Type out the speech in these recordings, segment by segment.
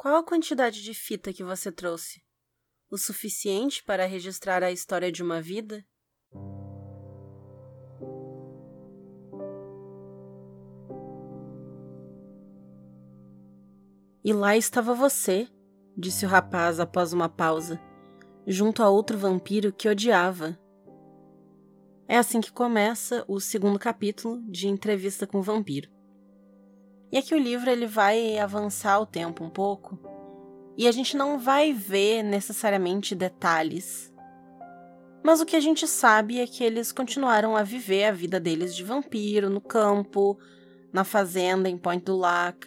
Qual a quantidade de fita que você trouxe? O suficiente para registrar a história de uma vida? E lá estava você, disse o rapaz após uma pausa, junto a outro vampiro que odiava. É assim que começa o segundo capítulo de Entrevista com o Vampiro. E aqui o livro ele vai avançar o tempo um pouco, e a gente não vai ver necessariamente detalhes. Mas o que a gente sabe é que eles continuaram a viver a vida deles de vampiro no campo, na fazenda em Point du Lac,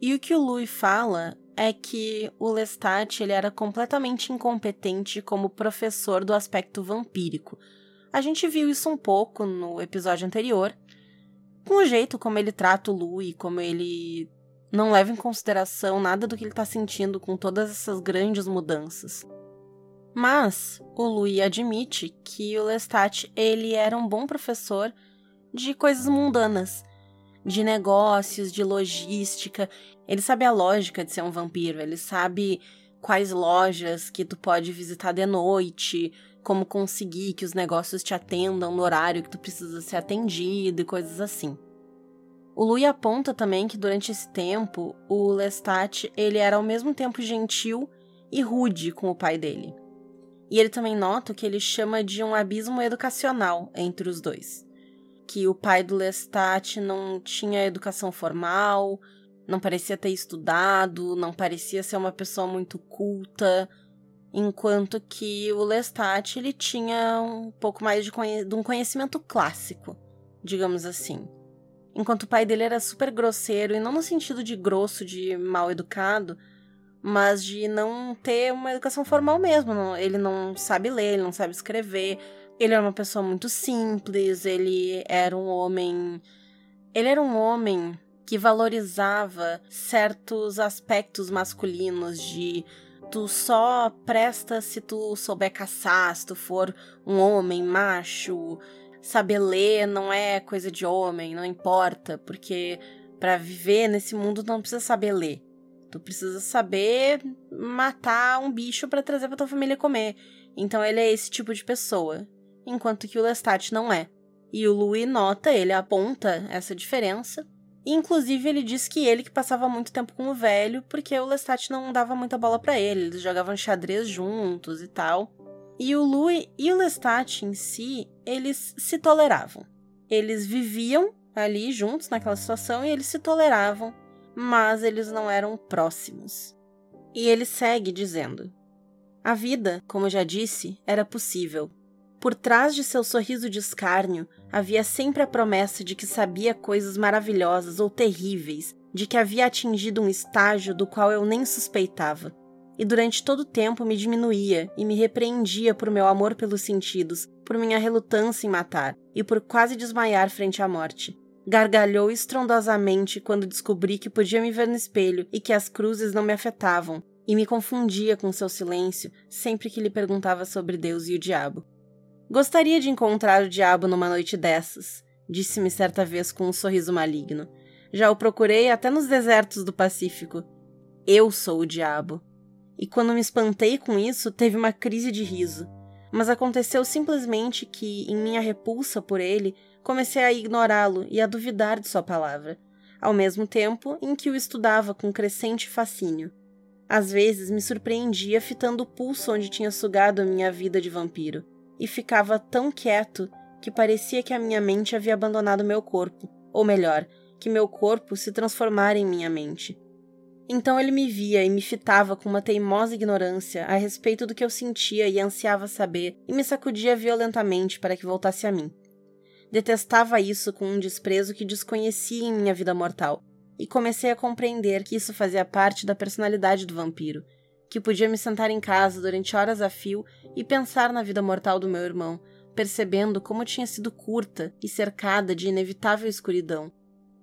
e o que o Louis fala é que o Lestat ele era completamente incompetente como professor do aspecto vampírico. A gente viu isso um pouco no episódio anterior, com o jeito como ele trata o Louis, como ele não leva em consideração nada do que ele está sentindo com todas essas grandes mudanças. Mas o Louis admite que o Lestat ele era um bom professor de coisas mundanas de negócios, de logística. Ele sabe a lógica de ser um vampiro, ele sabe quais lojas que tu pode visitar de noite, como conseguir que os negócios te atendam no horário que tu precisa ser atendido e coisas assim. O Louis aponta também que durante esse tempo, o Lestat ele era ao mesmo tempo gentil e rude com o pai dele. E ele também nota que ele chama de um abismo educacional entre os dois que o pai do Lestat não tinha educação formal, não parecia ter estudado, não parecia ser uma pessoa muito culta, enquanto que o Lestat ele tinha um pouco mais de, de um conhecimento clássico, digamos assim. Enquanto o pai dele era super grosseiro, e não no sentido de grosso, de mal educado, mas de não ter uma educação formal mesmo. Ele não sabe ler, ele não sabe escrever, ele era uma pessoa muito simples, ele era um homem. Ele era um homem que valorizava certos aspectos masculinos de tu só presta se tu souber caçar, se tu for um homem macho, saber ler não é coisa de homem, não importa, porque para viver nesse mundo não precisa saber ler. Tu precisa saber matar um bicho para trazer para tua família comer. Então ele é esse tipo de pessoa enquanto que o Lestat não é. E o Louis nota, ele aponta essa diferença. Inclusive, ele diz que ele que passava muito tempo com o velho, porque o Lestat não dava muita bola para ele, eles jogavam xadrez juntos e tal. E o Louis e o Lestat em si, eles se toleravam. Eles viviam ali juntos naquela situação e eles se toleravam, mas eles não eram próximos. E ele segue dizendo: A vida, como já disse, era possível, por trás de seu sorriso de escárnio havia sempre a promessa de que sabia coisas maravilhosas ou terríveis, de que havia atingido um estágio do qual eu nem suspeitava. E durante todo o tempo me diminuía e me repreendia por meu amor pelos sentidos, por minha relutância em matar e por quase desmaiar frente à morte. Gargalhou estrondosamente quando descobri que podia me ver no espelho e que as cruzes não me afetavam, e me confundia com seu silêncio sempre que lhe perguntava sobre Deus e o diabo. Gostaria de encontrar o diabo numa noite dessas, disse-me certa vez com um sorriso maligno. Já o procurei até nos desertos do Pacífico. Eu sou o diabo. E quando me espantei com isso, teve uma crise de riso. Mas aconteceu simplesmente que, em minha repulsa por ele, comecei a ignorá-lo e a duvidar de sua palavra, ao mesmo tempo em que o estudava com crescente fascínio. Às vezes me surpreendia fitando o pulso onde tinha sugado a minha vida de vampiro e ficava tão quieto que parecia que a minha mente havia abandonado meu corpo, ou melhor, que meu corpo se transformara em minha mente. Então ele me via e me fitava com uma teimosa ignorância a respeito do que eu sentia e ansiava saber, e me sacudia violentamente para que voltasse a mim. Detestava isso com um desprezo que desconhecia em minha vida mortal, e comecei a compreender que isso fazia parte da personalidade do vampiro, que podia me sentar em casa durante horas a fio e pensar na vida mortal do meu irmão, percebendo como tinha sido curta e cercada de inevitável escuridão.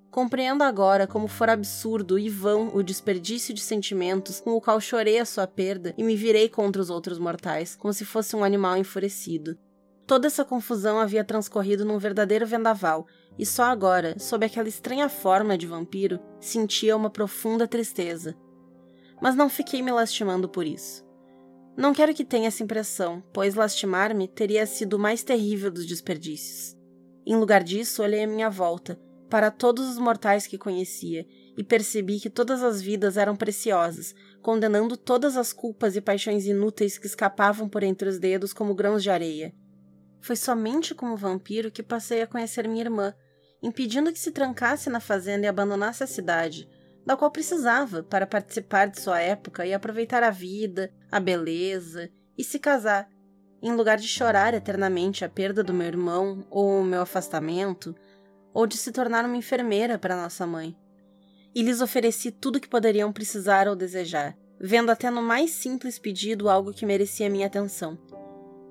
Compreendo agora como for absurdo e vão o desperdício de sentimentos com o qual chorei a sua perda e me virei contra os outros mortais, como se fosse um animal enfurecido. Toda essa confusão havia transcorrido num verdadeiro vendaval, e só agora, sob aquela estranha forma de vampiro, sentia uma profunda tristeza, Mas não fiquei me lastimando por isso. Não quero que tenha essa impressão, pois lastimar-me teria sido o mais terrível dos desperdícios. Em lugar disso, olhei à minha volta, para todos os mortais que conhecia, e percebi que todas as vidas eram preciosas, condenando todas as culpas e paixões inúteis que escapavam por entre os dedos como grãos de areia. Foi somente como vampiro que passei a conhecer minha irmã, impedindo que se trancasse na fazenda e abandonasse a cidade, da qual precisava para participar de sua época e aproveitar a vida, a beleza e se casar, em lugar de chorar eternamente a perda do meu irmão ou o meu afastamento, ou de se tornar uma enfermeira para nossa mãe. E lhes ofereci tudo que poderiam precisar ou desejar, vendo até no mais simples pedido algo que merecia minha atenção.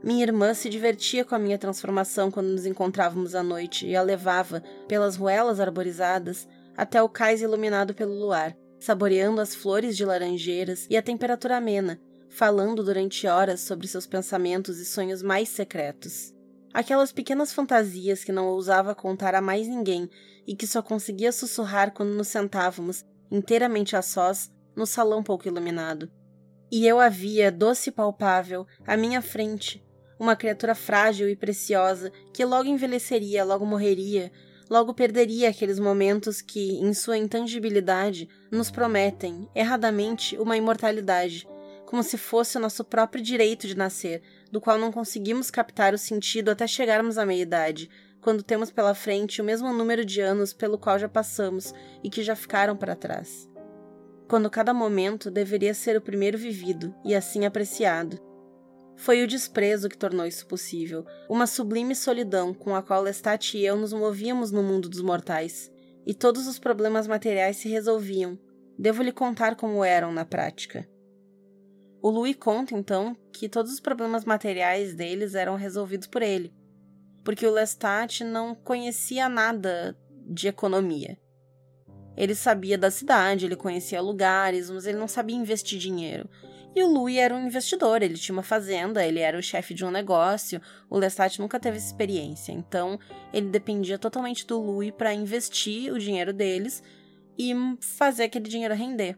Minha irmã se divertia com a minha transformação quando nos encontrávamos à noite e a levava, pelas ruelas arborizadas, até o cais iluminado pelo luar, saboreando as flores de laranjeiras e a temperatura amena, falando durante horas sobre seus pensamentos e sonhos mais secretos. Aquelas pequenas fantasias que não ousava contar a mais ninguém e que só conseguia sussurrar quando nos sentávamos, inteiramente a sós, no salão pouco iluminado. E eu a via, doce e palpável, à minha frente, uma criatura frágil e preciosa que logo envelheceria, logo morreria, logo perderia aqueles momentos que, em sua intangibilidade, nos prometem, erradamente, uma imortalidade, como se fosse o nosso próprio direito de nascer, do qual não conseguimos captar o sentido até chegarmos à meia-idade, quando temos pela frente o mesmo número de anos pelo qual já passamos e que já ficaram para trás. Quando cada momento deveria ser o primeiro vivido e assim apreciado, foi o desprezo que tornou isso possível, uma sublime solidão com a qual Lestat e eu nos movíamos no mundo dos mortais, e todos os problemas materiais se resolviam. Devo lhe contar como eram na prática. O Louis conta, então, que todos os problemas materiais deles eram resolvidos por ele, porque o Lestat não conhecia nada de economia. Ele sabia da cidade, ele conhecia lugares, mas ele não sabia investir dinheiro. E o Louis era um investidor, ele tinha uma fazenda, ele era o chefe de um negócio. O Lestat nunca teve experiência, então ele dependia totalmente do Louis para investir o dinheiro deles e fazer aquele dinheiro render.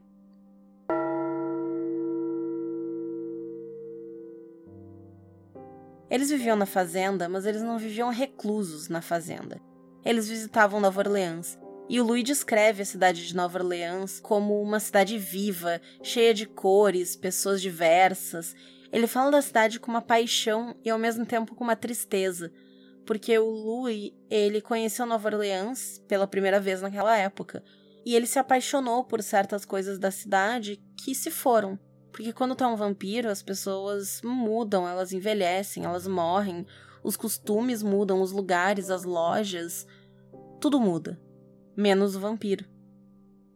Eles viviam na fazenda, mas eles não viviam reclusos na fazenda. Eles visitavam Nova Orleans e o Louis descreve a cidade de Nova Orleans como uma cidade viva, cheia de cores, pessoas diversas. Ele fala da cidade com uma paixão e ao mesmo tempo com uma tristeza, porque o Louis, ele conheceu Nova Orleans pela primeira vez naquela época, e ele se apaixonou por certas coisas da cidade que se foram. Porque quando tá um vampiro, as pessoas mudam, elas envelhecem, elas morrem, os costumes mudam, os lugares, as lojas, tudo muda menos o vampiro.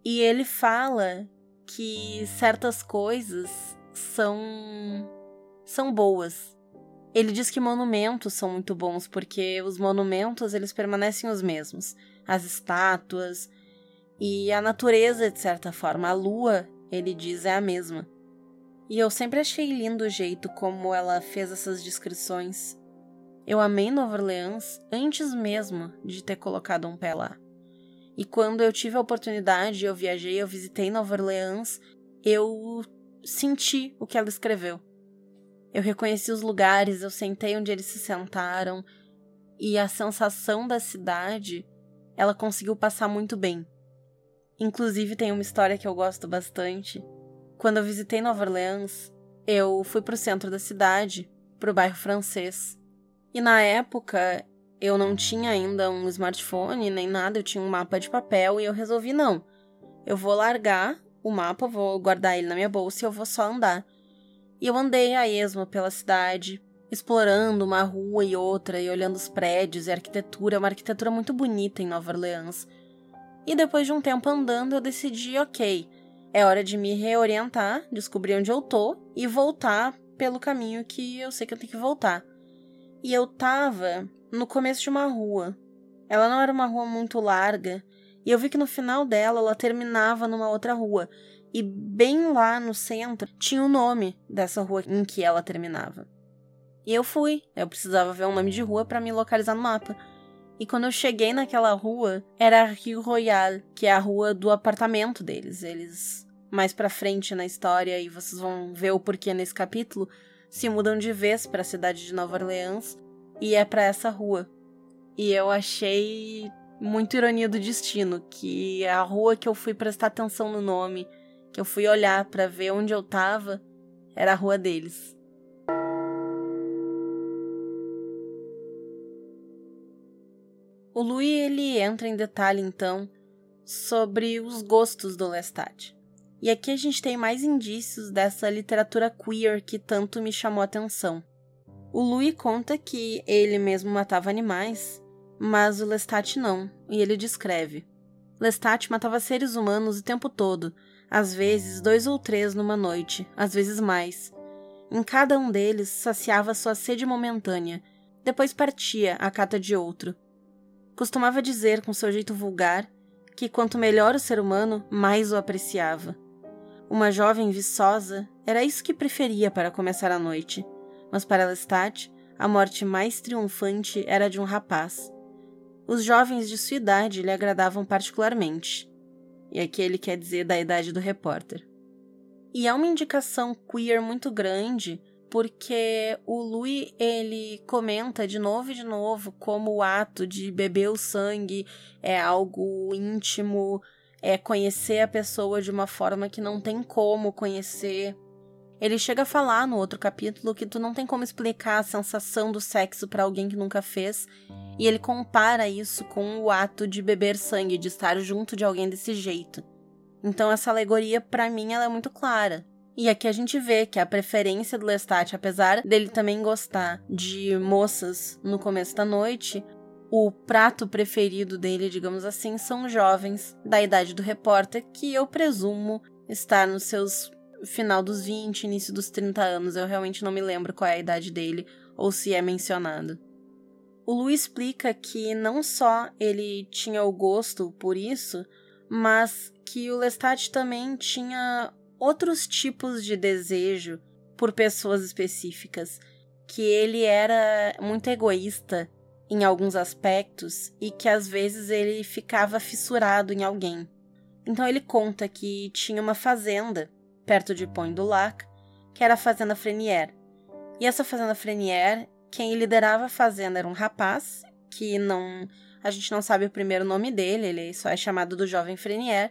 E ele fala que certas coisas são são boas. Ele diz que monumentos são muito bons porque os monumentos eles permanecem os mesmos, as estátuas e a natureza de certa forma, a lua, ele diz é a mesma. E eu sempre achei lindo o jeito como ela fez essas descrições. Eu amei Nova Orleans antes mesmo de ter colocado um pé lá. E quando eu tive a oportunidade, eu viajei, eu visitei Nova Orleans, eu senti o que ela escreveu. Eu reconheci os lugares, eu sentei onde eles se sentaram e a sensação da cidade, ela conseguiu passar muito bem. Inclusive tem uma história que eu gosto bastante. Quando eu visitei Nova Orleans, eu fui para o centro da cidade, para o bairro francês. E na época eu não tinha ainda um smartphone nem nada, eu tinha um mapa de papel e eu resolvi não. Eu vou largar o mapa, vou guardar ele na minha bolsa e eu vou só andar. E eu andei a esmo pela cidade, explorando uma rua e outra e olhando os prédios e a arquitetura, uma arquitetura muito bonita em Nova Orleans. E depois de um tempo andando, eu decidi, ok, é hora de me reorientar, descobrir onde eu tô e voltar pelo caminho que eu sei que eu tenho que voltar. E eu tava no começo de uma rua. Ela não era uma rua muito larga, e eu vi que no final dela ela terminava numa outra rua, e bem lá no centro tinha o nome dessa rua em que ela terminava. E eu fui, eu precisava ver um nome de rua para me localizar no mapa. E quando eu cheguei naquela rua, era Rio Royal, que é a rua do apartamento deles. Eles mais pra frente na história, e vocês vão ver o porquê nesse capítulo, se mudam de vez para a cidade de Nova Orleans e é para essa rua. E eu achei muito ironia do destino, que a rua que eu fui prestar atenção no nome, que eu fui olhar para ver onde eu tava, era a rua deles. O Louis ele entra em detalhe então sobre os gostos do Lestat. E aqui a gente tem mais indícios dessa literatura queer que tanto me chamou a atenção. O Louis conta que ele mesmo matava animais, mas o Lestat não, e ele descreve. Lestat matava seres humanos o tempo todo, às vezes dois ou três numa noite, às vezes mais. Em cada um deles saciava sua sede momentânea, depois partia à cata de outro. Costumava dizer com seu jeito vulgar que quanto melhor o ser humano, mais o apreciava. Uma jovem viçosa era isso que preferia para começar a noite, mas para Lestat, a morte mais triunfante era de um rapaz. Os jovens de sua idade lhe agradavam particularmente. E aqui ele quer dizer da idade do repórter. E é uma indicação queer muito grande porque o Louis ele comenta de novo e de novo como o ato de beber o sangue é algo íntimo, é conhecer a pessoa de uma forma que não tem como conhecer. Ele chega a falar no outro capítulo que tu não tem como explicar a sensação do sexo para alguém que nunca fez, e ele compara isso com o ato de beber sangue, de estar junto de alguém desse jeito. Então essa alegoria para mim ela é muito clara. E aqui a gente vê que a preferência do Lestat, apesar dele também gostar de moças no começo da noite, o prato preferido dele, digamos assim, são jovens da idade do repórter, que eu presumo estar nos seus final dos 20, início dos 30 anos. Eu realmente não me lembro qual é a idade dele ou se é mencionado. O Lu explica que não só ele tinha o gosto por isso, mas que o Lestat também tinha outros tipos de desejo por pessoas específicas, que ele era muito egoísta em alguns aspectos e que às vezes ele ficava fissurado em alguém. Então ele conta que tinha uma fazenda perto de Point du Lac, que era a fazenda Frenier. E essa fazenda Frenier, quem liderava a fazenda era um rapaz que não a gente não sabe o primeiro nome dele, ele só é chamado do jovem Frenier,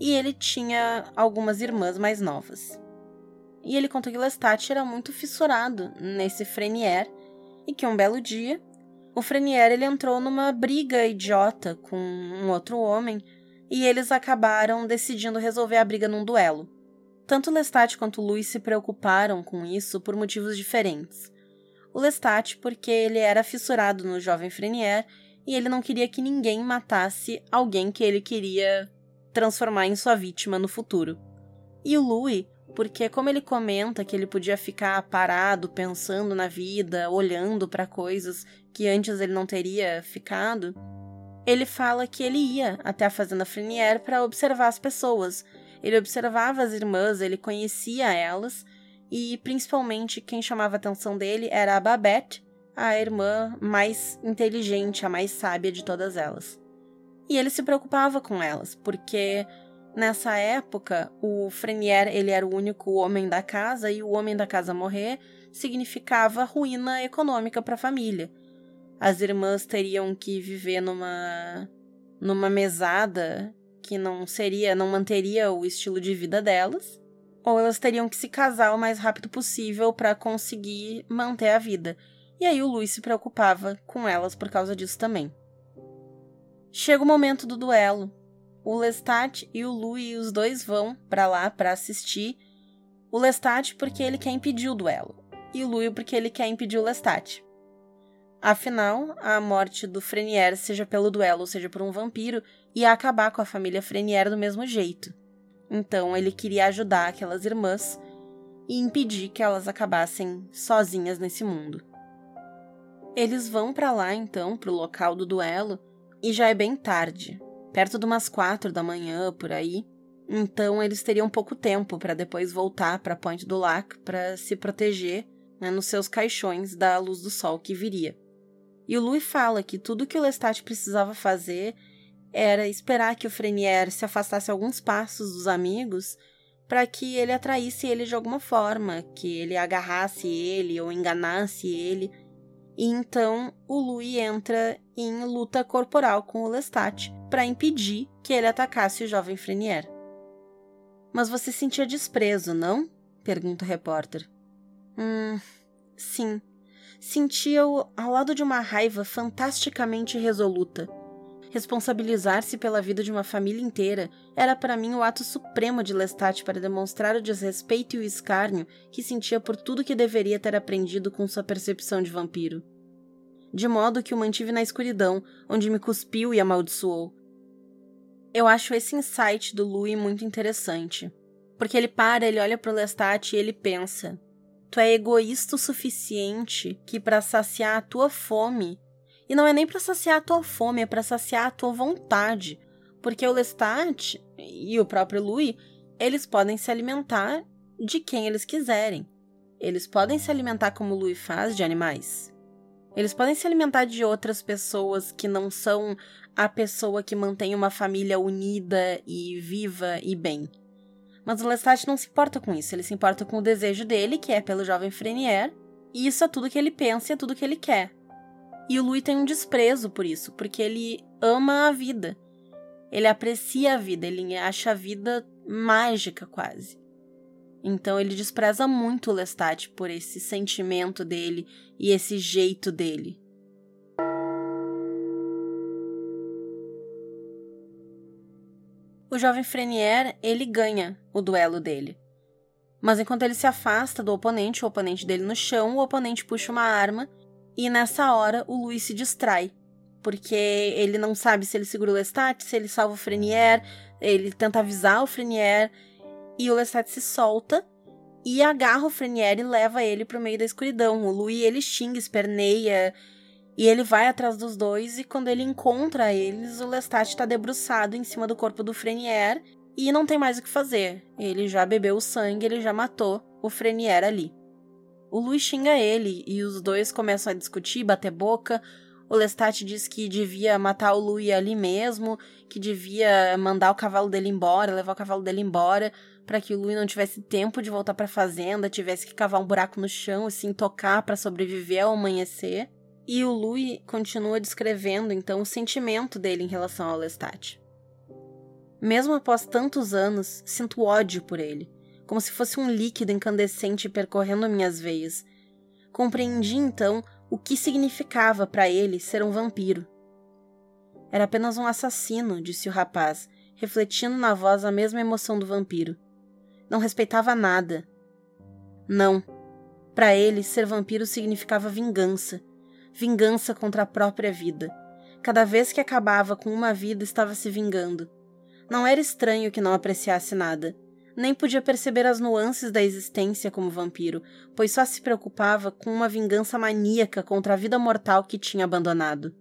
e ele tinha algumas irmãs mais novas. E ele conta que Lestat era muito fissurado nesse Frenier e que um belo dia o Frenier ele entrou numa briga idiota com um outro homem e eles acabaram decidindo resolver a briga num duelo. Tanto Lestat quanto Louis se preocuparam com isso por motivos diferentes. O Lestat porque ele era fissurado no jovem Frenier e ele não queria que ninguém matasse alguém que ele queria transformar em sua vítima no futuro. E o Louis, porque como ele comenta que ele podia ficar parado pensando na vida, olhando para coisas que antes ele não teria ficado, ele fala que ele ia até a fazenda Frenier para observar as pessoas. Ele observava as irmãs, ele conhecia elas e principalmente quem chamava a atenção dele era a Babette, a irmã mais inteligente, a mais sábia de todas elas. E ele se preocupava com elas, porque nessa época o Frenier ele era o único homem da casa e o homem da casa morrer significava ruína econômica para a família. As irmãs teriam que viver numa numa mesada que não seria, não manteria o estilo de vida delas, ou elas teriam que se casar o mais rápido possível para conseguir manter a vida. E aí o Luiz se preocupava com elas por causa disso também. Chega o momento do duelo. O Lestat e o Louis, os dois vão para lá para assistir. O Lestat porque ele quer impedir o duelo, e o Louis porque ele quer impedir o Lestat. Afinal, a morte do Frenier, seja pelo duelo ou seja por um vampiro, ia acabar com a família Frenier do mesmo jeito. Então ele queria ajudar aquelas irmãs e impedir que elas acabassem sozinhas nesse mundo. Eles vão para lá então, pro local do duelo, e já é bem tarde, perto de umas quatro da manhã por aí. Então eles teriam pouco tempo para depois voltar para Point do Lac para se proteger né, nos seus caixões da luz do sol que viria. E o Louis fala que tudo que o Lestat precisava fazer era esperar que o Frenier se afastasse alguns passos dos amigos para que ele atraísse ele de alguma forma, que ele agarrasse ele ou enganasse ele. E então o Louis entra em luta corporal com o Lestat para impedir que ele atacasse o jovem Frenier. Mas você sentia desprezo, não? pergunta o repórter. Hum, sim. Sentia-o ao lado de uma raiva fantasticamente resoluta Responsabilizar-se pela vida de uma família inteira era para mim o ato supremo de Lestat para demonstrar o desrespeito e o escárnio que sentia por tudo que deveria ter aprendido com sua percepção de vampiro. De modo que o mantive na escuridão, onde me cuspiu e amaldiçoou. Eu acho esse insight do Louis muito interessante. Porque ele para, ele olha para o Lestat e ele pensa: Tu é egoísta o suficiente que, para saciar a tua fome, e não é nem para saciar a tua fome, é para saciar a tua vontade. Porque o Lestat e o próprio Louis, eles podem se alimentar de quem eles quiserem. Eles podem se alimentar como o Louis faz de animais. Eles podem se alimentar de outras pessoas que não são a pessoa que mantém uma família unida e viva e bem. Mas o Lestat não se importa com isso, ele se importa com o desejo dele, que é pelo jovem Frenier, e isso é tudo que ele pensa e é tudo que ele quer. E o Louis tem um desprezo por isso, porque ele ama a vida. Ele aprecia a vida, ele acha a vida mágica quase. Então ele despreza muito o Lestat por esse sentimento dele e esse jeito dele. O jovem Frenier, ele ganha o duelo dele. Mas enquanto ele se afasta do oponente, o oponente dele no chão, o oponente puxa uma arma e nessa hora o Luiz se distrai, porque ele não sabe se ele segura o Lestat, se ele salva o Frenier, ele tenta avisar o Frenier, e o Lestat se solta e agarra o Frenier e leva ele pro meio da escuridão. O Louis ele xinga, esperneia, e ele vai atrás dos dois, e quando ele encontra eles, o Lestat está debruçado em cima do corpo do Frenier e não tem mais o que fazer. Ele já bebeu o sangue, ele já matou o Frenier ali. O Louis xinga ele e os dois começam a discutir, bater boca. O Lestat diz que devia matar o Louis ali mesmo, que devia mandar o cavalo dele embora, levar o cavalo dele embora, para que o Louis não tivesse tempo de voltar para a fazenda, tivesse que cavar um buraco no chão e se tocar para sobreviver ao amanhecer. E o Louis continua descrevendo então o sentimento dele em relação ao Lestat. Mesmo após tantos anos, sinto ódio por ele como se fosse um líquido incandescente percorrendo minhas veias. Compreendi então o que significava para ele ser um vampiro. Era apenas um assassino, disse o rapaz, refletindo na voz a mesma emoção do vampiro. Não respeitava nada. Não. Para ele, ser vampiro significava vingança. Vingança contra a própria vida. Cada vez que acabava com uma vida, estava se vingando. Não era estranho que não apreciasse nada nem podia perceber as nuances da existência como vampiro, pois só se preocupava com uma vingança maníaca contra a vida mortal que tinha abandonado.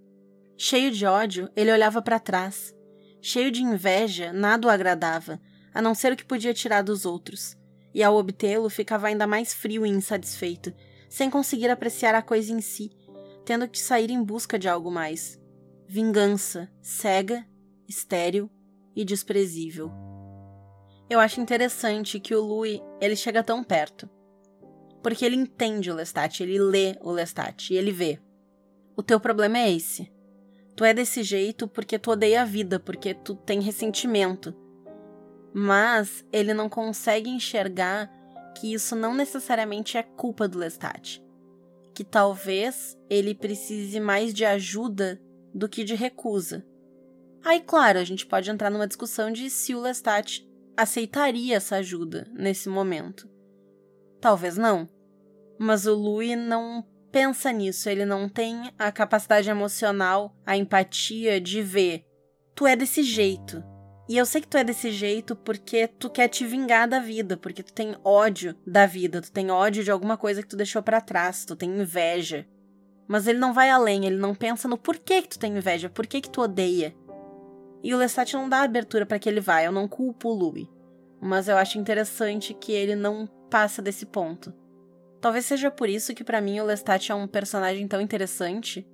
Cheio de ódio, ele olhava para trás. Cheio de inveja, nada o agradava, a não ser o que podia tirar dos outros. E ao obtê-lo, ficava ainda mais frio e insatisfeito, sem conseguir apreciar a coisa em si, tendo que sair em busca de algo mais. Vingança, cega, estéril e desprezível. Eu acho interessante que o Louis, ele chega tão perto. Porque ele entende o Lestat, ele lê o Lestat e ele vê. O teu problema é esse. Tu é desse jeito porque tu odeia a vida, porque tu tem ressentimento. Mas ele não consegue enxergar que isso não necessariamente é culpa do Lestat. Que talvez ele precise mais de ajuda do que de recusa. Aí, claro, a gente pode entrar numa discussão de se o Lestat aceitaria essa ajuda nesse momento. Talvez não. Mas o Louis não pensa nisso, ele não tem a capacidade emocional, a empatia de ver. Tu é desse jeito. E eu sei que tu é desse jeito porque tu quer te vingar da vida, porque tu tem ódio da vida, tu tem ódio de alguma coisa que tu deixou para trás, tu tem inveja. Mas ele não vai além, ele não pensa no porquê que tu tem inveja, porquê que tu odeia. E o Lestat não dá abertura para que ele vá, eu não culpo o Louis. Mas eu acho interessante que ele não passa desse ponto. Talvez seja por isso que para mim o Lestat é um personagem tão interessante,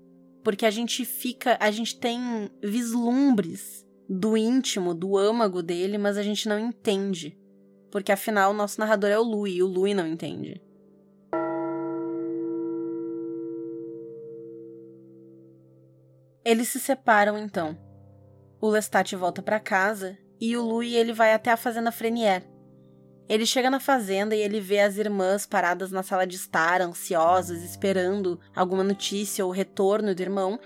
porque a gente fica, a gente tem vislumbres do íntimo, do âmago dele, mas a gente não entende. porque afinal o nosso narrador é o Louis e o Louis não entende. Eles se separam então. O Lestat volta para casa e o Louis ele vai até a fazenda Frenier. Ele chega na fazenda e ele vê as irmãs paradas na sala de estar, ansiosas, esperando alguma notícia ou retorno do irmão.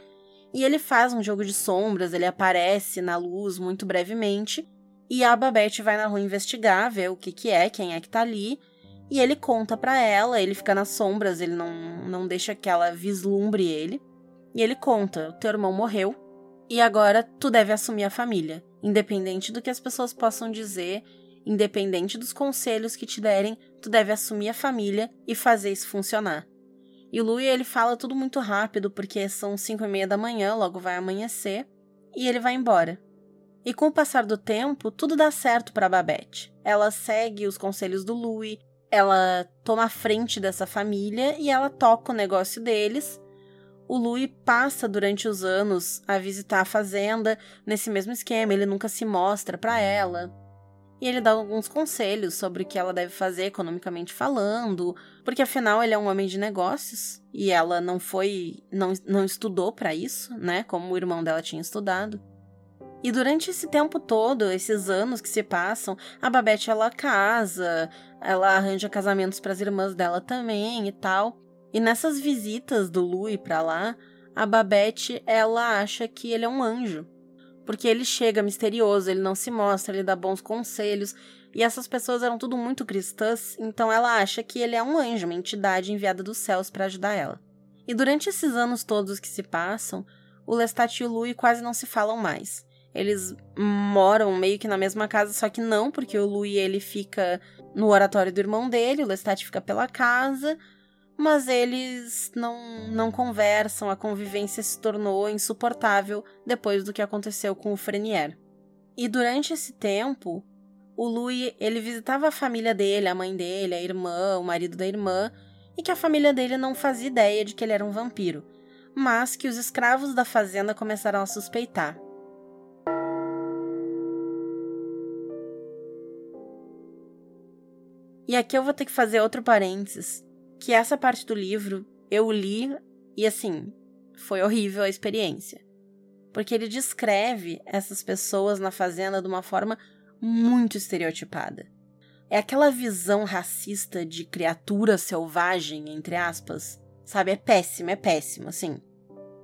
E ele faz um jogo de sombras, ele aparece na luz muito brevemente. E a Babette vai na rua investigar, ver o que que é, quem é que tá ali. E ele conta para ela, ele fica nas sombras, ele não, não deixa que ela vislumbre ele. E ele conta: o teu irmão morreu e agora tu deve assumir a família, independente do que as pessoas possam dizer Independente dos conselhos que te derem, tu deve assumir a família e fazer isso funcionar. E o Louis, ele fala tudo muito rápido, porque são cinco e meia da manhã, logo vai amanhecer, e ele vai embora. E com o passar do tempo, tudo dá certo para Babette. Ela segue os conselhos do Louis, ela toma a frente dessa família e ela toca o negócio deles. O Louis passa durante os anos a visitar a fazenda nesse mesmo esquema, ele nunca se mostra para ela e ele dá alguns conselhos sobre o que ela deve fazer economicamente falando, porque afinal ele é um homem de negócios e ela não foi, não, não estudou para isso, né, como o irmão dela tinha estudado. E durante esse tempo todo, esses anos que se passam, a Babette ela casa, ela arranja casamentos para as irmãs dela também e tal. E nessas visitas do Louis para lá, a Babette ela acha que ele é um anjo porque ele chega misterioso, ele não se mostra, ele dá bons conselhos. E essas pessoas eram tudo muito cristãs, então ela acha que ele é um anjo, uma entidade enviada dos céus para ajudar ela. E durante esses anos todos que se passam, o Lestat e o Louis quase não se falam mais. Eles moram meio que na mesma casa, só que não, porque o Louis ele fica no oratório do irmão dele, o Lestat fica pela casa, mas eles não, não conversam, a convivência se tornou insuportável depois do que aconteceu com o Frenier. E durante esse tempo, o Louis, ele visitava a família dele, a mãe dele, a irmã, o marido da irmã, e que a família dele não fazia ideia de que ele era um vampiro, mas que os escravos da fazenda começaram a suspeitar. E aqui eu vou ter que fazer outro parênteses, que essa parte do livro eu li e assim, foi horrível a experiência. Porque ele descreve essas pessoas na fazenda de uma forma muito estereotipada. É aquela visão racista de criatura selvagem, entre aspas, sabe? É péssimo, é péssimo, assim.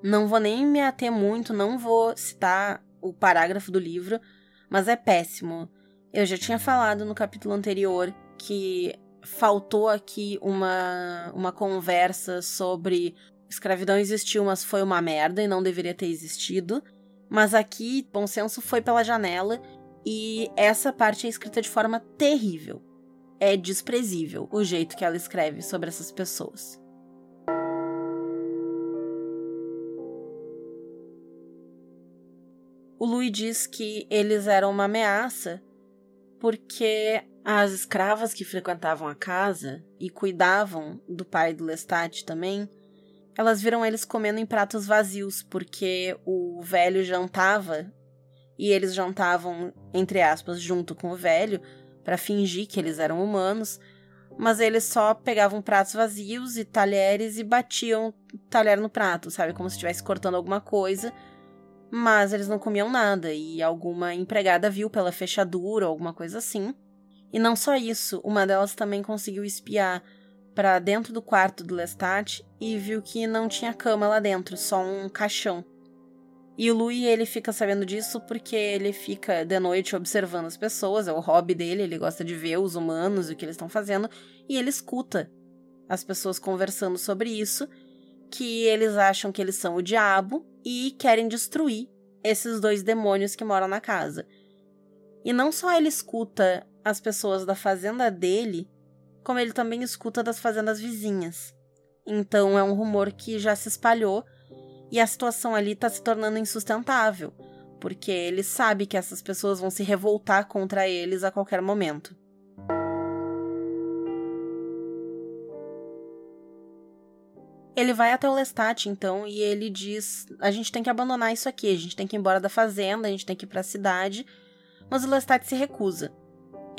Não vou nem me ater muito, não vou citar o parágrafo do livro, mas é péssimo. Eu já tinha falado no capítulo anterior que faltou aqui uma, uma conversa sobre escravidão existiu, mas foi uma merda e não deveria ter existido. Mas aqui, bom senso foi pela janela e essa parte é escrita de forma terrível. É desprezível o jeito que ela escreve sobre essas pessoas. O Louis diz que eles eram uma ameaça porque as escravas que frequentavam a casa e cuidavam do pai do Lestat também, elas viram eles comendo em pratos vazios, porque o velho jantava e eles jantavam, entre aspas, junto com o velho, para fingir que eles eram humanos, mas eles só pegavam pratos vazios e talheres e batiam talher no prato, sabe? Como se estivesse cortando alguma coisa. Mas eles não comiam nada e alguma empregada viu pela fechadura ou alguma coisa assim e não só isso, uma delas também conseguiu espiar para dentro do quarto do Lestat e viu que não tinha cama lá dentro, só um caixão. E o Louis, ele fica sabendo disso porque ele fica de noite observando as pessoas, é o hobby dele, ele gosta de ver os humanos e o que eles estão fazendo, e ele escuta as pessoas conversando sobre isso, que eles acham que eles são o diabo e querem destruir esses dois demônios que moram na casa. E não só ele escuta as pessoas da fazenda dele, como ele também escuta das fazendas vizinhas. Então é um rumor que já se espalhou e a situação ali está se tornando insustentável, porque ele sabe que essas pessoas vão se revoltar contra eles a qualquer momento. Ele vai até o Lestat, então, e ele diz: a gente tem que abandonar isso aqui, a gente tem que ir embora da fazenda, a gente tem que ir para a cidade. Mas o Lestat se recusa.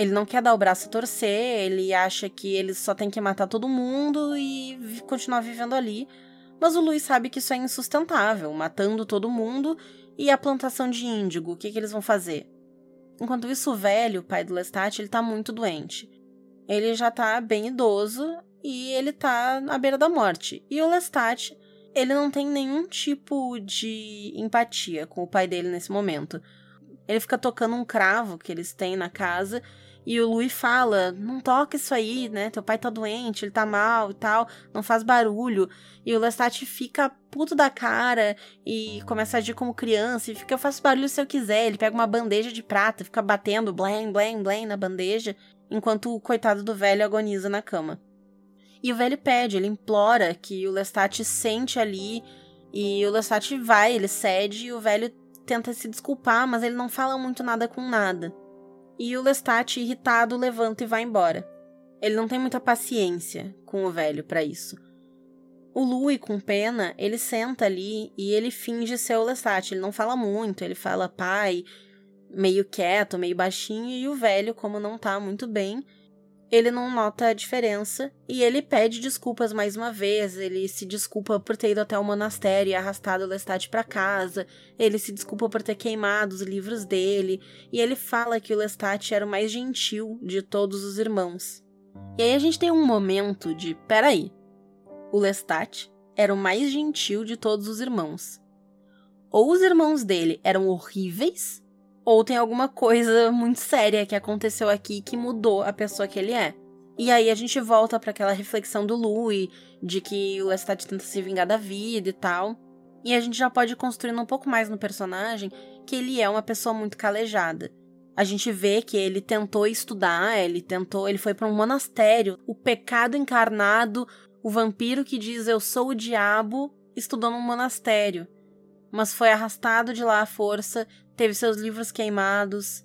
Ele não quer dar o braço a torcer, ele acha que eles só tem que matar todo mundo e continuar vivendo ali. Mas o Luiz sabe que isso é insustentável, matando todo mundo e a plantação de índigo, o que, que eles vão fazer? Enquanto isso, o velho, o pai do Lestat, ele tá muito doente. Ele já tá bem idoso e ele tá à beira da morte. E o Lestat, ele não tem nenhum tipo de empatia com o pai dele nesse momento. Ele fica tocando um cravo que eles têm na casa e o Louis fala: Não toca isso aí, né? Teu pai tá doente, ele tá mal e tal, não faz barulho. E o Lestat fica puto da cara e começa a agir como criança e fica: Eu faço barulho se eu quiser. Ele pega uma bandeja de prata, fica batendo blém, blém, blém na bandeja, enquanto o coitado do velho agoniza na cama. E o velho pede, ele implora que o Lestat sente ali. E o Lestat vai, ele cede e o velho tenta se desculpar, mas ele não fala muito nada com nada e o Lestat, irritado, levanta e vai embora. Ele não tem muita paciência com o velho para isso. O Louis, com pena, ele senta ali e ele finge ser o Lestat. Ele não fala muito, ele fala pai, meio quieto, meio baixinho, e o velho, como não tá muito bem, ele não nota a diferença e ele pede desculpas mais uma vez. Ele se desculpa por ter ido até o monastério e arrastado Lestat para casa. Ele se desculpa por ter queimado os livros dele. E ele fala que o Lestat era o mais gentil de todos os irmãos. E aí a gente tem um momento de: peraí, o Lestat era o mais gentil de todos os irmãos. Ou os irmãos dele eram horríveis, ou tem alguma coisa muito séria que aconteceu aqui que mudou a pessoa que ele é. E aí a gente volta para aquela reflexão do Louis, de que o Lestat tenta se vingar da vida e tal. E a gente já pode construir um pouco mais no personagem que ele é uma pessoa muito calejada. A gente vê que ele tentou estudar, ele tentou, ele foi para um monastério, o pecado encarnado, o vampiro que diz eu sou o diabo, estudou num monastério, mas foi arrastado de lá à força teve seus livros queimados.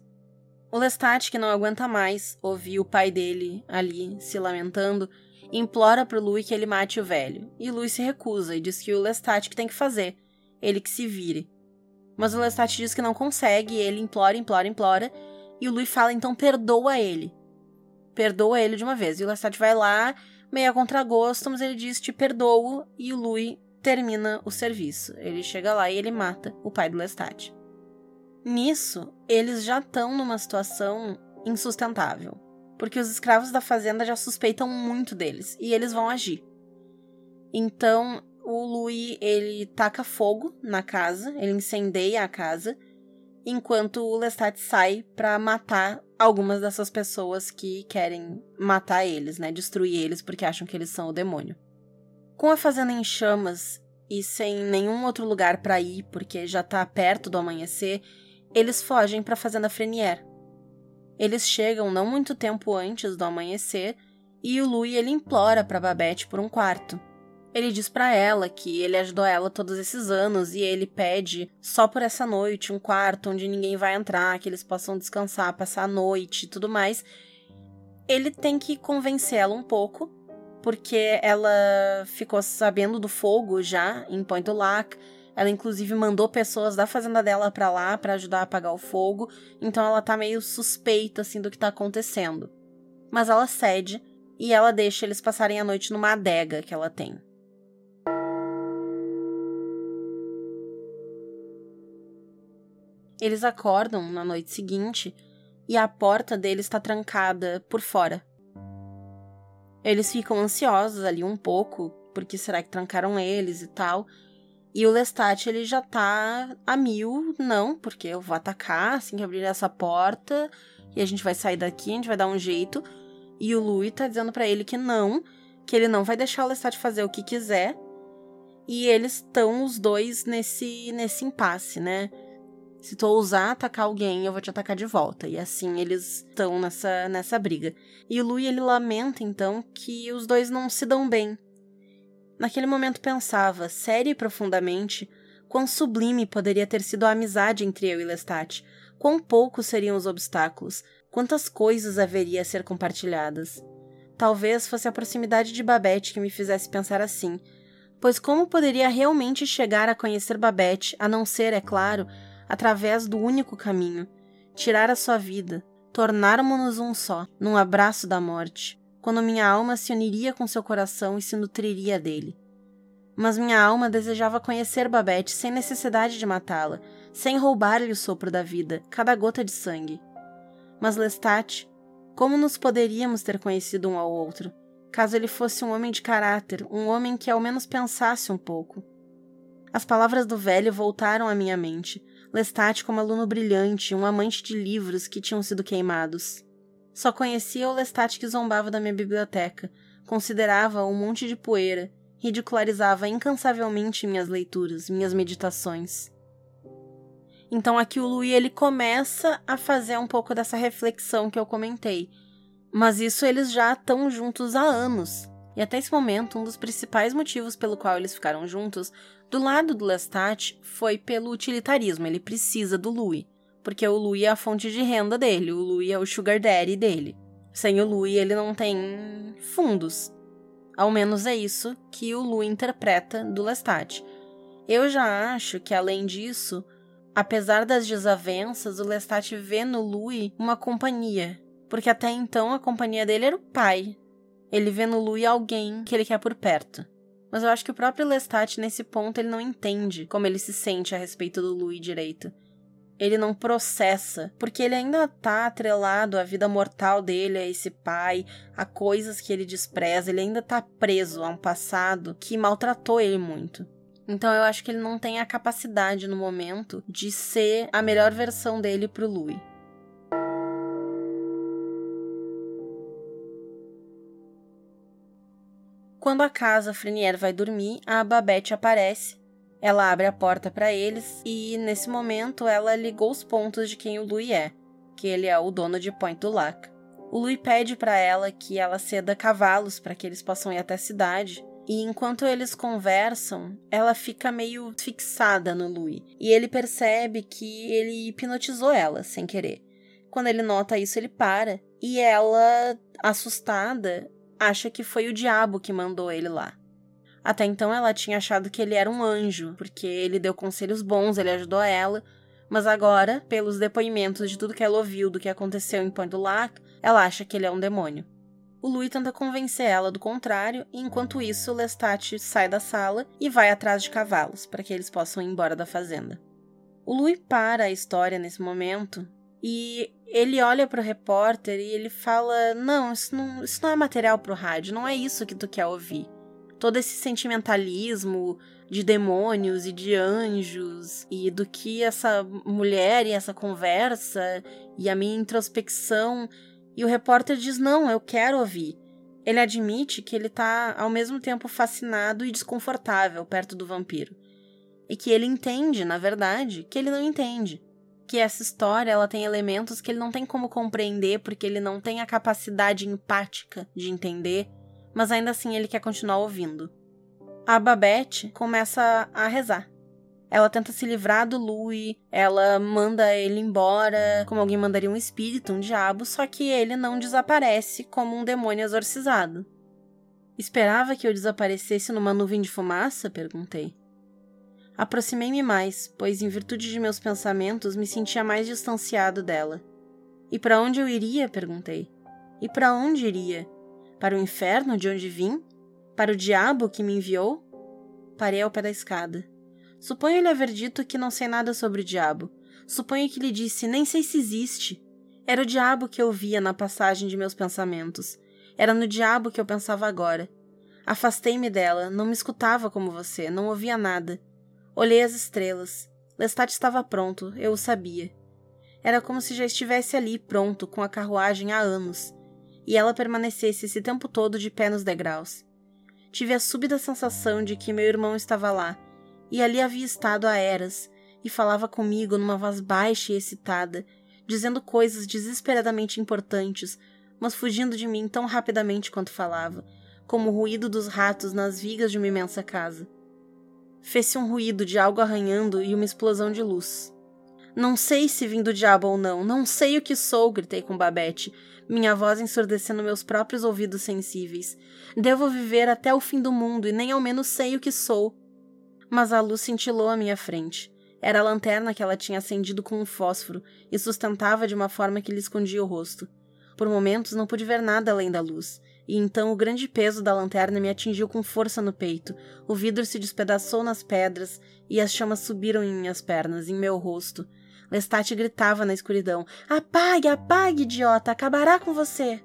O Lestat, que não aguenta mais ouvir o pai dele ali se lamentando, implora pro Louis que ele mate o velho. E Louis se recusa e diz que o Lestat que tem que fazer, ele que se vire. Mas o Lestat diz que não consegue, e ele implora, implora, implora, e o Louis fala então perdoa ele. Perdoa ele de uma vez. E o Lestat vai lá, meio a contragosto, mas ele diz te perdoo, e o Louis termina o serviço. Ele chega lá e ele mata o pai do Lestat. Nisso, eles já estão numa situação insustentável, porque os escravos da fazenda já suspeitam muito deles e eles vão agir. Então, o Louis, ele taca fogo na casa, ele incendeia a casa, enquanto o Lestat sai para matar algumas dessas pessoas que querem matar eles, né, destruir eles porque acham que eles são o demônio. Com a fazenda em chamas e sem nenhum outro lugar para ir, porque já tá perto do amanhecer, eles fogem para a fazenda Frenier. Eles chegam não muito tempo antes do amanhecer e o Louis ele implora para Babette por um quarto. Ele diz para ela que ele ajudou ela todos esses anos e ele pede só por essa noite um quarto onde ninguém vai entrar, que eles possam descansar, passar a noite e tudo mais. Ele tem que convencê-la um pouco, porque ela ficou sabendo do fogo já em Point du Lac ela inclusive mandou pessoas da fazenda dela para lá para ajudar a apagar o fogo, então ela tá meio suspeita assim do que tá acontecendo. Mas ela cede e ela deixa eles passarem a noite numa adega que ela tem. Eles acordam na noite seguinte e a porta deles está trancada por fora. Eles ficam ansiosos ali um pouco, porque será que trancaram eles e tal, e o Lestat, ele já tá a mil, não, porque eu vou atacar assim que abrir essa porta e a gente vai sair daqui, a gente vai dar um jeito. E o Louis tá dizendo para ele que não, que ele não vai deixar o Lestat fazer o que quiser. E eles estão os dois nesse nesse impasse, né? Se tu ousar atacar alguém, eu vou te atacar de volta. E assim eles estão nessa nessa briga. E o Louis ele lamenta então que os dois não se dão bem Naquele momento pensava, sério e profundamente, quão sublime poderia ter sido a amizade entre eu e Lestat, quão poucos seriam os obstáculos, quantas coisas haveria a ser compartilhadas. Talvez fosse a proximidade de Babette que me fizesse pensar assim, pois como poderia realmente chegar a conhecer Babette, a não ser, é claro, através do único caminho, tirar a sua vida, tornáramos-nos um só, num abraço da morte, quando minha alma se uniria com seu coração e se nutriria dele. Mas minha alma desejava conhecer Babette sem necessidade de matá-la, sem roubar-lhe o sopro da vida, cada gota de sangue. Mas Lestat, como nos poderíamos ter conhecido um ao outro, caso ele fosse um homem de caráter, um homem que ao menos pensasse um pouco? As palavras do velho voltaram à minha mente, Lestat como aluno brilhante, um amante de livros que tinham sido queimados. Só conhecia o Lestat que zombava da minha biblioteca, considerava um monte de poeira, ridicularizava incansavelmente minhas leituras, minhas meditações. Então aqui o Louis ele começa a fazer um pouco dessa reflexão que eu comentei. Mas isso eles já estão juntos há anos. E até esse momento, um dos principais motivos pelo qual eles ficaram juntos, do lado do Lestat, foi pelo utilitarismo. Ele precisa do Louis, porque o Louis é a fonte de renda dele, o Louis é o sugar daddy dele. Sem o Louis, ele não tem fundos. Ao menos é isso que o Louis interpreta do Lestat. Eu já acho que, além disso, apesar das desavenças, o Lestat vê no Louis uma companhia, porque até então a companhia dele era o pai, ele vê no Louis alguém que ele quer por perto. Mas eu acho que o próprio Lestat, nesse ponto, ele não entende como ele se sente a respeito do Louis direito. Ele não processa, porque ele ainda tá atrelado à vida mortal dele, a esse pai, a coisas que ele despreza, ele ainda tá preso a um passado que maltratou ele muito. Então eu acho que ele não tem a capacidade no momento de ser a melhor versão dele pro Louis. Quando a casa Frenier vai dormir, a Babette aparece. Ela abre a porta para eles e, nesse momento, ela ligou os pontos de quem o Louis é, que ele é o dono de Point du Lac. O Louis pede para ela que ela ceda cavalos para que eles possam ir até a cidade. E enquanto eles conversam, ela fica meio fixada no Louis. E ele percebe que ele hipnotizou ela sem querer. Quando ele nota isso, ele para. E ela, assustada, acha que foi o diabo que mandou ele lá. Até então ela tinha achado que ele era um anjo, porque ele deu conselhos bons, ele ajudou ela, mas agora, pelos depoimentos de tudo que ela ouviu do que aconteceu em Point du Lac, ela acha que ele é um demônio. O Louis tenta convencer ela do contrário, e enquanto isso, Lestat sai da sala e vai atrás de cavalos para que eles possam ir embora da fazenda. O Louis para a história nesse momento e ele olha pro repórter e ele fala: Não, isso não, isso não é material pro rádio, não é isso que tu quer ouvir. Todo esse sentimentalismo de demônios e de anjos e do que essa mulher e essa conversa e a minha introspecção. E o repórter diz: Não, eu quero ouvir. Ele admite que ele tá ao mesmo tempo fascinado e desconfortável perto do vampiro. E que ele entende, na verdade, que ele não entende que essa história ela tem elementos que ele não tem como compreender porque ele não tem a capacidade empática de entender, mas ainda assim ele quer continuar ouvindo. A Babette começa a rezar. Ela tenta se livrar do Louis, ela manda ele embora, como alguém mandaria um espírito, um diabo, só que ele não desaparece como um demônio exorcizado. Esperava que eu desaparecesse numa nuvem de fumaça? perguntei. Aproximei-me mais, pois, em virtude de meus pensamentos, me sentia mais distanciado dela. E para onde eu iria? perguntei. E para onde iria? Para o inferno de onde vim? Para o diabo que me enviou? Parei ao pé da escada. Suponho-lhe haver dito que não sei nada sobre o diabo. Suponho que lhe disse nem sei se existe. Era o diabo que eu via na passagem de meus pensamentos. Era no diabo que eu pensava agora. Afastei-me dela, não me escutava como você, não ouvia nada. Olhei as estrelas. Lestat estava pronto, eu o sabia. Era como se já estivesse ali, pronto, com a carruagem há anos, e ela permanecesse esse tempo todo de pé nos degraus. Tive a súbita sensação de que meu irmão estava lá, e ali havia estado há eras, e falava comigo numa voz baixa e excitada, dizendo coisas desesperadamente importantes, mas fugindo de mim tão rapidamente quanto falava, como o ruído dos ratos nas vigas de uma imensa casa. Fez-se um ruído de algo arranhando e uma explosão de luz. Não sei se vim do diabo ou não, não sei o que sou, gritei com Babette, minha voz ensurdecendo meus próprios ouvidos sensíveis. Devo viver até o fim do mundo e nem ao menos sei o que sou. Mas a luz cintilou à minha frente. Era a lanterna que ela tinha acendido com um fósforo e sustentava de uma forma que lhe escondia o rosto. Por momentos não pude ver nada além da luz, e então o grande peso da lanterna me atingiu com força no peito. O vidro se despedaçou nas pedras e as chamas subiram em minhas pernas, em meu rosto. Lestat gritava na escuridão: Apague, apague, idiota! Acabará com você!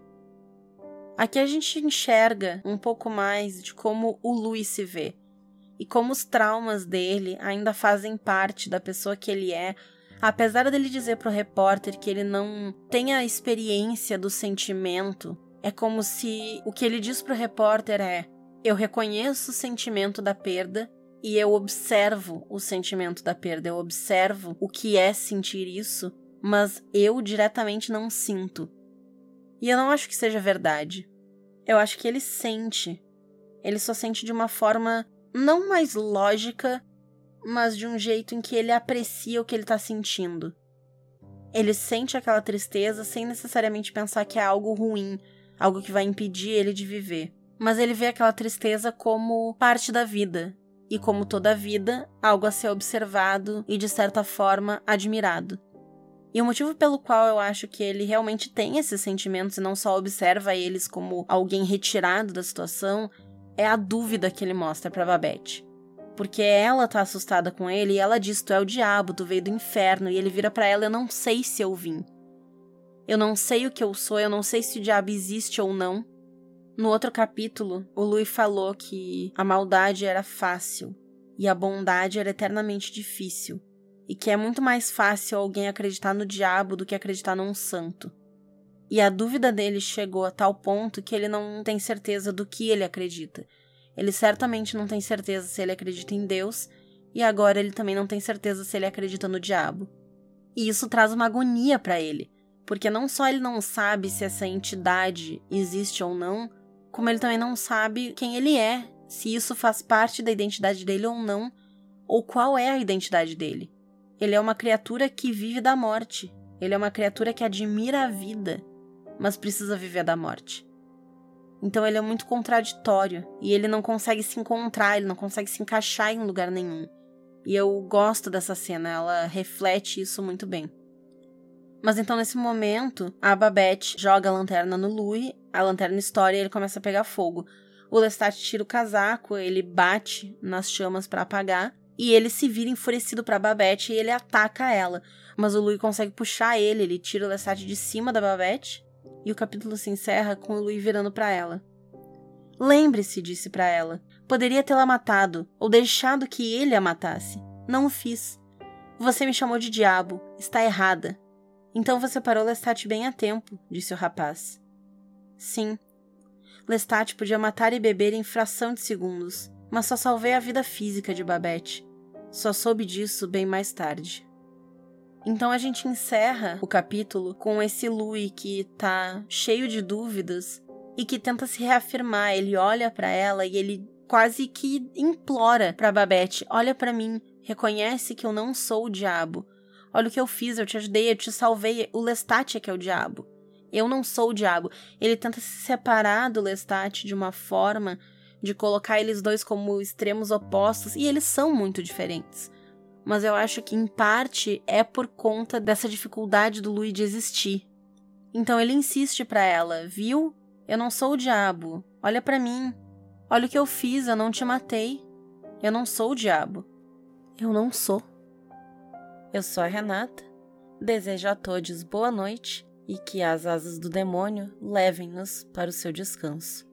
Aqui a gente enxerga um pouco mais de como o Louis se vê e como os traumas dele ainda fazem parte da pessoa que ele é, apesar dele dizer pro repórter que ele não tem a experiência do sentimento. É como se o que ele diz pro repórter é: eu reconheço o sentimento da perda e eu observo o sentimento da perda, eu observo o que é sentir isso, mas eu diretamente não sinto. E eu não acho que seja verdade. Eu acho que ele sente. Ele só sente de uma forma não mais lógica, mas de um jeito em que ele aprecia o que ele tá sentindo. Ele sente aquela tristeza sem necessariamente pensar que é algo ruim, algo que vai impedir ele de viver. Mas ele vê aquela tristeza como parte da vida, e como toda vida, algo a ser observado e de certa forma admirado. E o motivo pelo qual eu acho que ele realmente tem esses sentimentos e não só observa eles como alguém retirado da situação é a dúvida que ele mostra para Babette. Porque ela tá assustada com ele e ela diz: Tu é o diabo, tu veio do inferno. E ele vira para ela: Eu não sei se eu vim. Eu não sei o que eu sou, eu não sei se o diabo existe ou não. No outro capítulo, o Louis falou que a maldade era fácil e a bondade era eternamente difícil e que é muito mais fácil alguém acreditar no diabo do que acreditar num santo. E a dúvida dele chegou a tal ponto que ele não tem certeza do que ele acredita. Ele certamente não tem certeza se ele acredita em Deus, e agora ele também não tem certeza se ele acredita no diabo. E isso traz uma agonia para ele, porque não só ele não sabe se essa entidade existe ou não, como ele também não sabe quem ele é, se isso faz parte da identidade dele ou não, ou qual é a identidade dele. Ele é uma criatura que vive da morte. Ele é uma criatura que admira a vida, mas precisa viver da morte. Então ele é muito contraditório e ele não consegue se encontrar, ele não consegue se encaixar em lugar nenhum. E eu gosto dessa cena, ela reflete isso muito bem. Mas então nesse momento, a Babette joga a lanterna no Louis, a lanterna estoura e ele começa a pegar fogo. O Lestat tira o casaco, ele bate nas chamas para apagar e ele se vira enfurecido para Babette e ele ataca ela. Mas o Louis consegue puxar ele, ele tira o Lestat de cima da Babette e o capítulo se encerra com o Louis virando para ela. Lembre-se, disse para ela. Poderia tê-la matado ou deixado que ele a matasse. Não o fiz. Você me chamou de diabo. Está errada. Então você parou Lestat bem a tempo, disse o rapaz. Sim. Lestat podia matar e beber em fração de segundos, mas só salvei a vida física de Babette. Só soube disso bem mais tarde. Então a gente encerra o capítulo com esse Louis que tá cheio de dúvidas e que tenta se reafirmar. Ele olha para ela e ele quase que implora para Babette: "Olha para mim, reconhece que eu não sou o diabo. Olha o que eu fiz, eu te ajudei, eu te salvei. O Lestat é que é o diabo. Eu não sou o diabo." Ele tenta se separar do Lestat de uma forma de colocar eles dois como extremos opostos, e eles são muito diferentes. Mas eu acho que, em parte, é por conta dessa dificuldade do Louis de existir. Então ele insiste para ela: Viu? Eu não sou o diabo. Olha para mim. Olha o que eu fiz, eu não te matei. Eu não sou o diabo. Eu não sou. Eu sou a Renata. Desejo a todos boa noite e que as asas do demônio levem-nos para o seu descanso.